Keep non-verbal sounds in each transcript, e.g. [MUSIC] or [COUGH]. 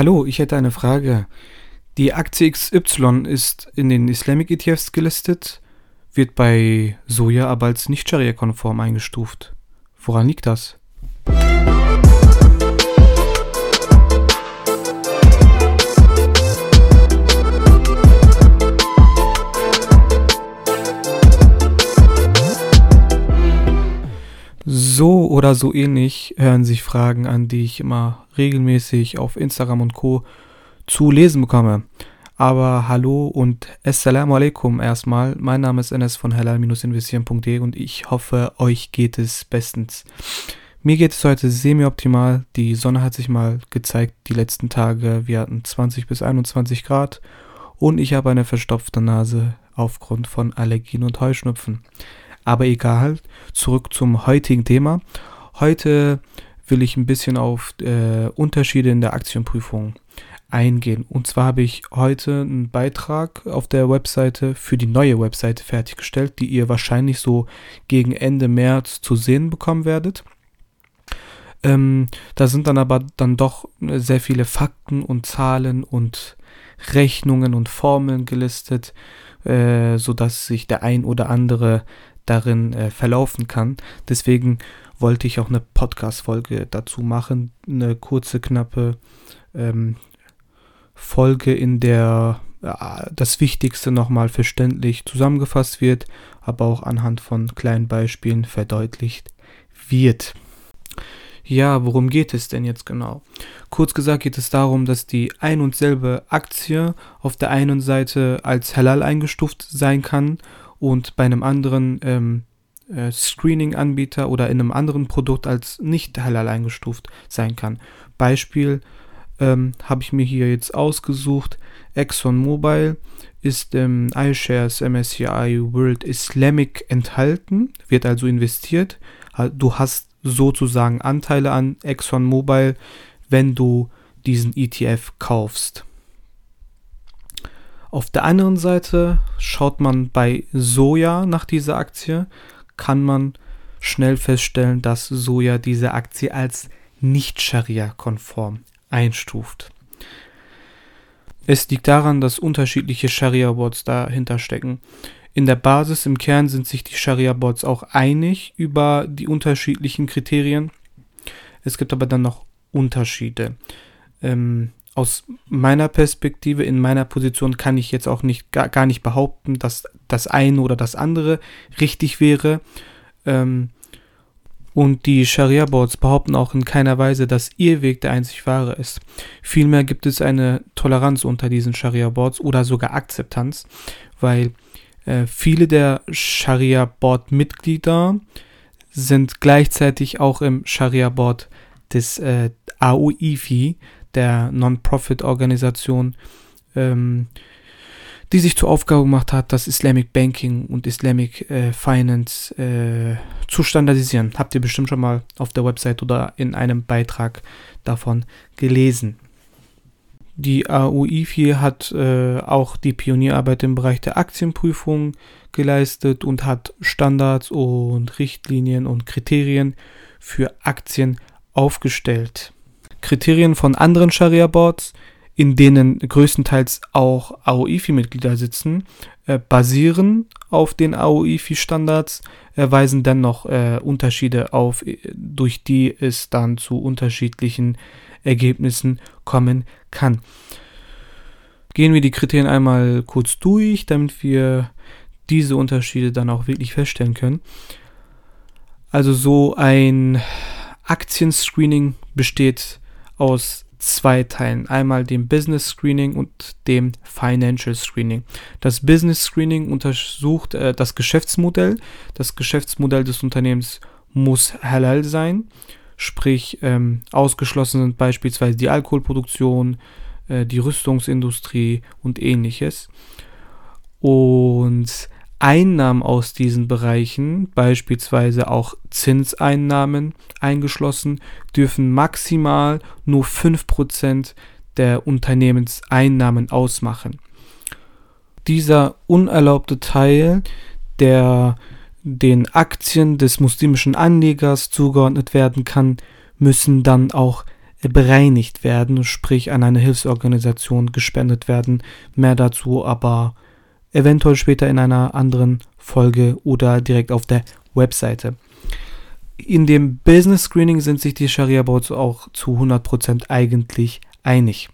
Hallo, ich hätte eine Frage. Die Aktie XY ist in den Islamic ETFs gelistet, wird bei Soja aber als nicht Scharia-konform eingestuft. Woran liegt das? So oder so ähnlich hören sich Fragen an, die ich immer regelmäßig auf Instagram und Co. zu lesen bekomme. Aber hallo und Assalamu alaikum erstmal. Mein Name ist Enes von halal-investieren.de und ich hoffe, euch geht es bestens. Mir geht es heute semi-optimal. Die Sonne hat sich mal gezeigt die letzten Tage. Wir hatten 20 bis 21 Grad und ich habe eine verstopfte Nase aufgrund von Allergien und Heuschnupfen. Aber egal, zurück zum heutigen Thema. Heute will ich ein bisschen auf äh, Unterschiede in der Aktienprüfung eingehen. Und zwar habe ich heute einen Beitrag auf der Webseite für die neue Webseite fertiggestellt, die ihr wahrscheinlich so gegen Ende März zu sehen bekommen werdet. Ähm, da sind dann aber dann doch sehr viele Fakten und Zahlen und Rechnungen und Formeln gelistet, äh, sodass sich der ein oder andere darin äh, verlaufen kann. Deswegen wollte ich auch eine Podcast-Folge dazu machen. Eine kurze, knappe ähm, Folge, in der äh, das Wichtigste nochmal verständlich zusammengefasst wird, aber auch anhand von kleinen Beispielen verdeutlicht wird. Ja, worum geht es denn jetzt genau? Kurz gesagt geht es darum, dass die ein und selbe Aktie auf der einen Seite als Halal eingestuft sein kann und bei einem anderen ähm, äh, Screening-Anbieter oder in einem anderen Produkt als nicht halal eingestuft sein kann. Beispiel ähm, habe ich mir hier jetzt ausgesucht. ExxonMobil ist im iShares MSCI World Islamic enthalten, wird also investiert. Du hast sozusagen Anteile an ExxonMobil, wenn du diesen ETF kaufst. Auf der anderen Seite schaut man bei Soja nach dieser Aktie, kann man schnell feststellen, dass Soja diese Aktie als nicht Scharia-konform einstuft. Es liegt daran, dass unterschiedliche Scharia-Boards dahinter stecken. In der Basis, im Kern sind sich die Scharia-Boards auch einig über die unterschiedlichen Kriterien. Es gibt aber dann noch Unterschiede. Ähm, aus meiner Perspektive, in meiner Position kann ich jetzt auch nicht gar, gar nicht behaupten, dass das eine oder das andere richtig wäre. Ähm, und die Scharia-Boards behaupten auch in keiner Weise, dass ihr Weg der einzig wahre ist. Vielmehr gibt es eine Toleranz unter diesen Scharia-Boards oder sogar Akzeptanz, weil äh, viele der Scharia-Board-Mitglieder sind gleichzeitig auch im Scharia-Board des äh, AUIFI, der Non-Profit-Organisation, ähm, die sich zur Aufgabe gemacht hat, das Islamic Banking und Islamic äh, Finance äh, zu standardisieren. Habt ihr bestimmt schon mal auf der Website oder in einem Beitrag davon gelesen. Die AUIFI hat äh, auch die Pionierarbeit im Bereich der Aktienprüfung geleistet und hat Standards und Richtlinien und Kriterien für Aktien aufgestellt. Kriterien von anderen Scharia-Boards, in denen größtenteils auch AOIFI-Mitglieder sitzen, äh, basieren auf den AOIFI-Standards, weisen dennoch äh, Unterschiede auf, äh, durch die es dann zu unterschiedlichen Ergebnissen kommen kann. Gehen wir die Kriterien einmal kurz durch, damit wir diese Unterschiede dann auch wirklich feststellen können. Also so ein Aktienscreening besteht aus zwei Teilen. Einmal dem Business Screening und dem Financial Screening. Das Business Screening untersucht äh, das Geschäftsmodell. Das Geschäftsmodell des Unternehmens muss halal sein. Sprich, ähm, ausgeschlossen sind beispielsweise die Alkoholproduktion, äh, die Rüstungsindustrie und ähnliches. Und Einnahmen aus diesen Bereichen, beispielsweise auch Zinseinnahmen eingeschlossen, dürfen maximal nur 5% der Unternehmenseinnahmen ausmachen. Dieser unerlaubte Teil, der den Aktien des muslimischen Anlegers zugeordnet werden kann, müssen dann auch bereinigt werden, sprich an eine Hilfsorganisation gespendet werden. Mehr dazu aber eventuell später in einer anderen Folge oder direkt auf der Webseite. In dem Business Screening sind sich die Sharia Boards auch zu 100% eigentlich einig.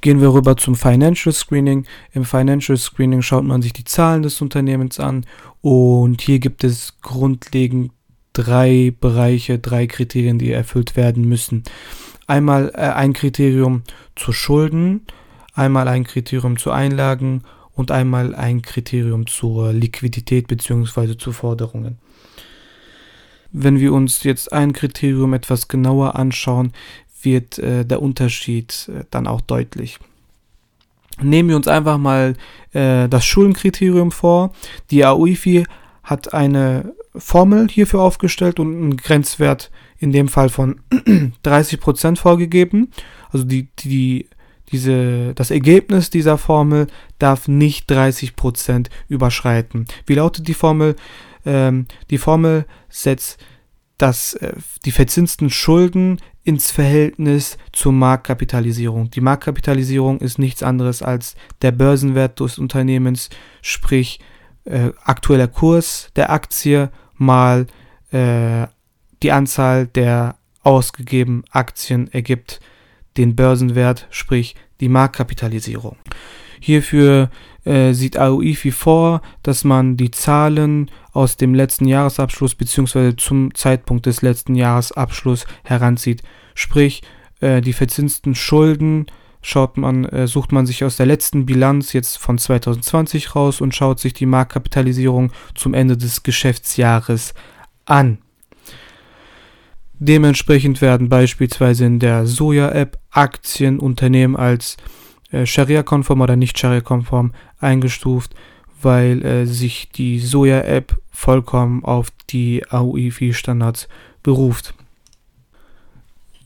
Gehen wir rüber zum Financial Screening. Im Financial Screening schaut man sich die Zahlen des Unternehmens an und hier gibt es grundlegend drei Bereiche, drei Kriterien, die erfüllt werden müssen. Einmal äh, ein Kriterium zu Schulden, einmal ein Kriterium zu Einlagen und einmal ein Kriterium zur Liquidität bzw. zu Forderungen. Wenn wir uns jetzt ein Kriterium etwas genauer anschauen, wird äh, der Unterschied äh, dann auch deutlich. Nehmen wir uns einfach mal äh, das Schuldenkriterium vor. Die AUIFI hat eine Formel hierfür aufgestellt und einen Grenzwert in dem Fall von [CLEARS THROAT] 30% vorgegeben. Also die, die, diese, das Ergebnis dieser Formel darf nicht 30% überschreiten. Wie lautet die Formel? Ähm, die Formel setzt das, äh, die verzinsten Schulden ins Verhältnis zur Marktkapitalisierung. Die Marktkapitalisierung ist nichts anderes als der Börsenwert des Unternehmens, sprich äh, aktueller Kurs der Aktie mal äh, die Anzahl der ausgegebenen Aktien ergibt den Börsenwert, sprich die Marktkapitalisierung. Hierfür äh, sieht AOIFI vor, dass man die Zahlen aus dem letzten Jahresabschluss bzw. zum Zeitpunkt des letzten Jahresabschlusses heranzieht. Sprich, äh, die verzinsten Schulden schaut man, äh, sucht man sich aus der letzten Bilanz jetzt von 2020 raus und schaut sich die Marktkapitalisierung zum Ende des Geschäftsjahres an. Dementsprechend werden beispielsweise in der Soja-App Aktien Unternehmen als äh, Scharia-konform oder nicht Scharia-konform eingestuft, weil äh, sich die Soja-App vollkommen auf die AUIFI-Standards beruft.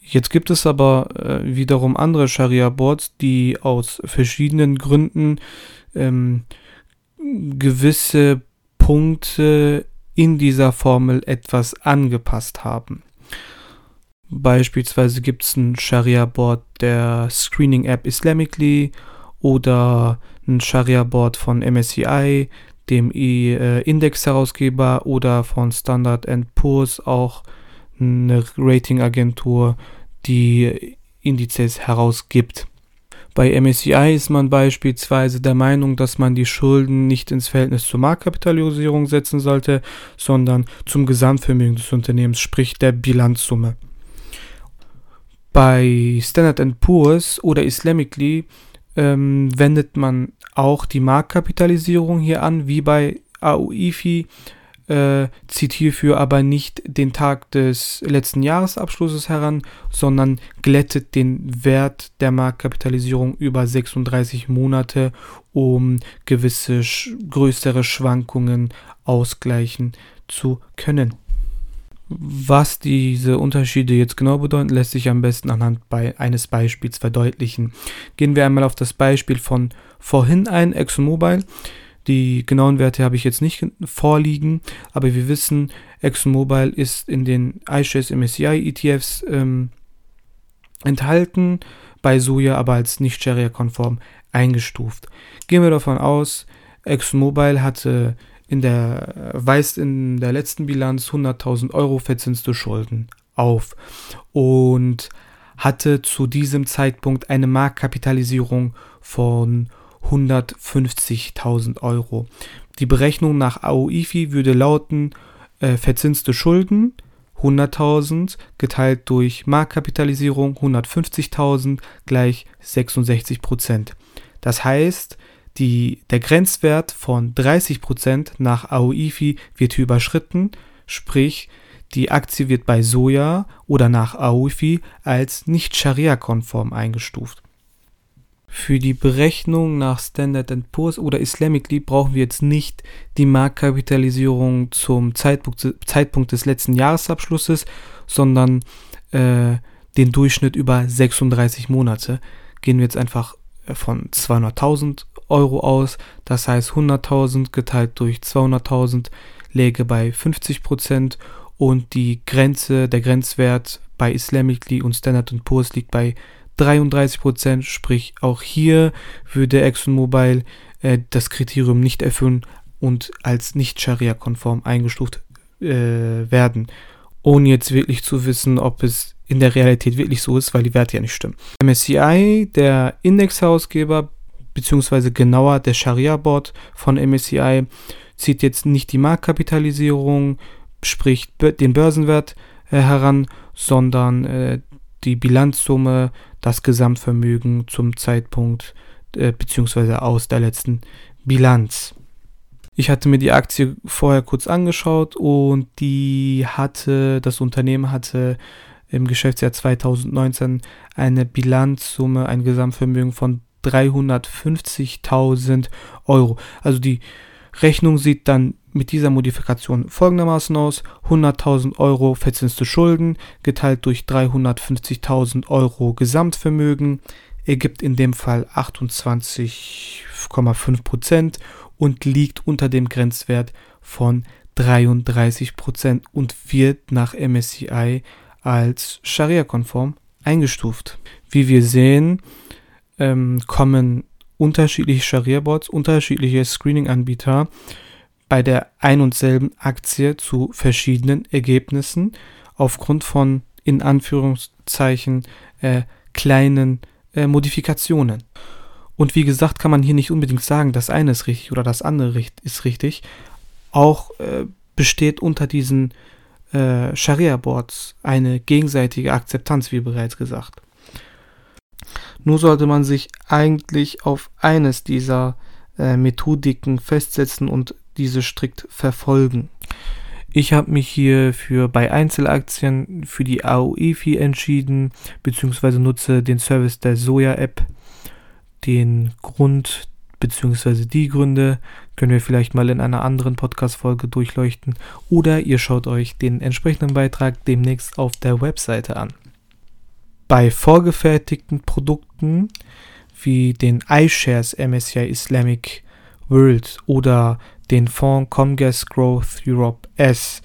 Jetzt gibt es aber äh, wiederum andere Scharia-Boards, die aus verschiedenen Gründen ähm, gewisse Punkte in dieser Formel etwas angepasst haben. Beispielsweise gibt es ein Scharia-Board der Screening-App Islamically oder ein Scharia-Board von MSCI, dem Index-Herausgeber oder von Standard Poor's auch eine Ratingagentur, die Indizes herausgibt. Bei MSCI ist man beispielsweise der Meinung, dass man die Schulden nicht ins Verhältnis zur Marktkapitalisierung setzen sollte, sondern zum Gesamtvermögen des Unternehmens, sprich der Bilanzsumme. Bei Standard Poor's oder Islamically ähm, wendet man auch die Marktkapitalisierung hier an, wie bei AUIFI, äh, zieht hierfür aber nicht den Tag des letzten Jahresabschlusses heran, sondern glättet den Wert der Marktkapitalisierung über 36 Monate, um gewisse sch größere Schwankungen ausgleichen zu können. Was diese Unterschiede jetzt genau bedeuten, lässt sich am besten anhand bei eines Beispiels verdeutlichen. Gehen wir einmal auf das Beispiel von vorhin ein, ExxonMobil. Die genauen Werte habe ich jetzt nicht vorliegen, aber wir wissen, ExxonMobil ist in den iShares MSCI ETFs ähm, enthalten, bei Soja aber als nicht Sharia-konform eingestuft. Gehen wir davon aus, ExxonMobil hatte in der, weist in der letzten Bilanz 100.000 Euro verzinste Schulden auf und hatte zu diesem Zeitpunkt eine Marktkapitalisierung von 150.000 Euro. Die Berechnung nach AOIFI würde lauten, äh, verzinste Schulden 100.000 geteilt durch Marktkapitalisierung 150.000 gleich 66 Prozent. Das heißt, die, der Grenzwert von 30% nach AOIFI wird hier überschritten, sprich die Aktie wird bei Soja oder nach AOIFI als nicht Scharia-konform eingestuft. Für die Berechnung nach Standard Poor's oder Islamically brauchen wir jetzt nicht die Marktkapitalisierung zum Zeitpunkt, Zeitpunkt des letzten Jahresabschlusses, sondern äh, den Durchschnitt über 36 Monate. Gehen wir jetzt einfach von 200.000 Euro aus. Das heißt 100.000 geteilt durch 200.000 läge bei 50 Prozent und die Grenze, der Grenzwert bei Islamically und Standard Poor's liegt bei 33%, sprich auch hier würde ExxonMobil äh, das Kriterium nicht erfüllen und als nicht Scharia-konform eingestuft äh, werden, ohne jetzt wirklich zu wissen, ob es in der Realität wirklich so ist, weil die Werte ja nicht stimmen. MSCI, der Indexherausgeber, beziehungsweise genauer der Scharia-Board von MSCI, zieht jetzt nicht die Marktkapitalisierung, sprich den Börsenwert äh, heran, sondern äh, die Bilanzsumme, das Gesamtvermögen zum Zeitpunkt äh, beziehungsweise aus der letzten Bilanz. Ich hatte mir die Aktie vorher kurz angeschaut und die hatte, das Unternehmen hatte im Geschäftsjahr 2019 eine Bilanzsumme, ein Gesamtvermögen von 350.000 Euro. Also die Rechnung sieht dann mit dieser Modifikation folgendermaßen aus. 100.000 Euro verzinste Schulden geteilt durch 350.000 Euro Gesamtvermögen ergibt in dem Fall 28,5 Prozent und liegt unter dem Grenzwert von 33 Prozent und wird nach MSCI als Scharia-konform eingestuft. Wie wir sehen, ähm, kommen unterschiedliche Scharia-Boards, unterschiedliche Screening-Anbieter bei der ein und selben Aktie zu verschiedenen Ergebnissen aufgrund von in Anführungszeichen äh, kleinen äh, Modifikationen. Und wie gesagt, kann man hier nicht unbedingt sagen, das eine ist richtig oder das andere ist richtig. Auch äh, besteht unter diesen äh, Scharia-Boards eine gegenseitige Akzeptanz, wie bereits gesagt. Nur sollte man sich eigentlich auf eines dieser äh, Methodiken festsetzen und diese strikt verfolgen. Ich habe mich hier für bei Einzelaktien für die AOE-Fee entschieden, beziehungsweise nutze den Service der Soja-App. Den Grund beziehungsweise die Gründe können wir vielleicht mal in einer anderen Podcast-Folge durchleuchten oder ihr schaut euch den entsprechenden Beitrag demnächst auf der Webseite an. Bei vorgefertigten Produkten wie den iShares MSCI Islamic World oder den Fonds Comgas Growth Europe S.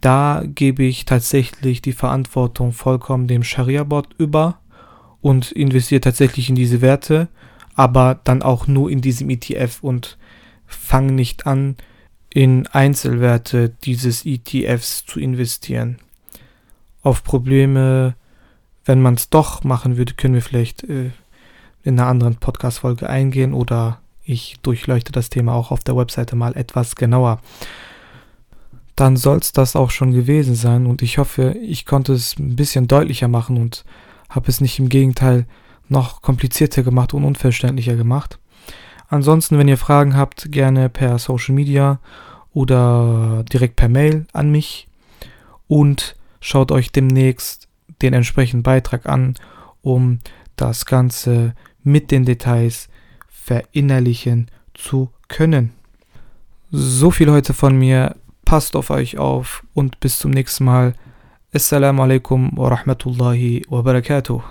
Da gebe ich tatsächlich die Verantwortung vollkommen dem Scharia-Board über und investiere tatsächlich in diese Werte, aber dann auch nur in diesem ETF und fange nicht an, in Einzelwerte dieses ETFs zu investieren. Auf Probleme, wenn man es doch machen würde, können wir vielleicht äh, in einer anderen Podcast-Folge eingehen oder ich durchleuchte das Thema auch auf der Webseite mal etwas genauer. Dann soll es das auch schon gewesen sein und ich hoffe, ich konnte es ein bisschen deutlicher machen und habe es nicht im Gegenteil noch komplizierter gemacht und unverständlicher gemacht. Ansonsten, wenn ihr Fragen habt, gerne per Social Media oder direkt per Mail an mich und schaut euch demnächst den entsprechenden Beitrag an, um das Ganze mit den Details verinnerlichen zu können. So viel heute von mir. Passt auf euch auf und bis zum nächsten Mal. Assalamu alaikum wa rahmatullahi wa barakatuh.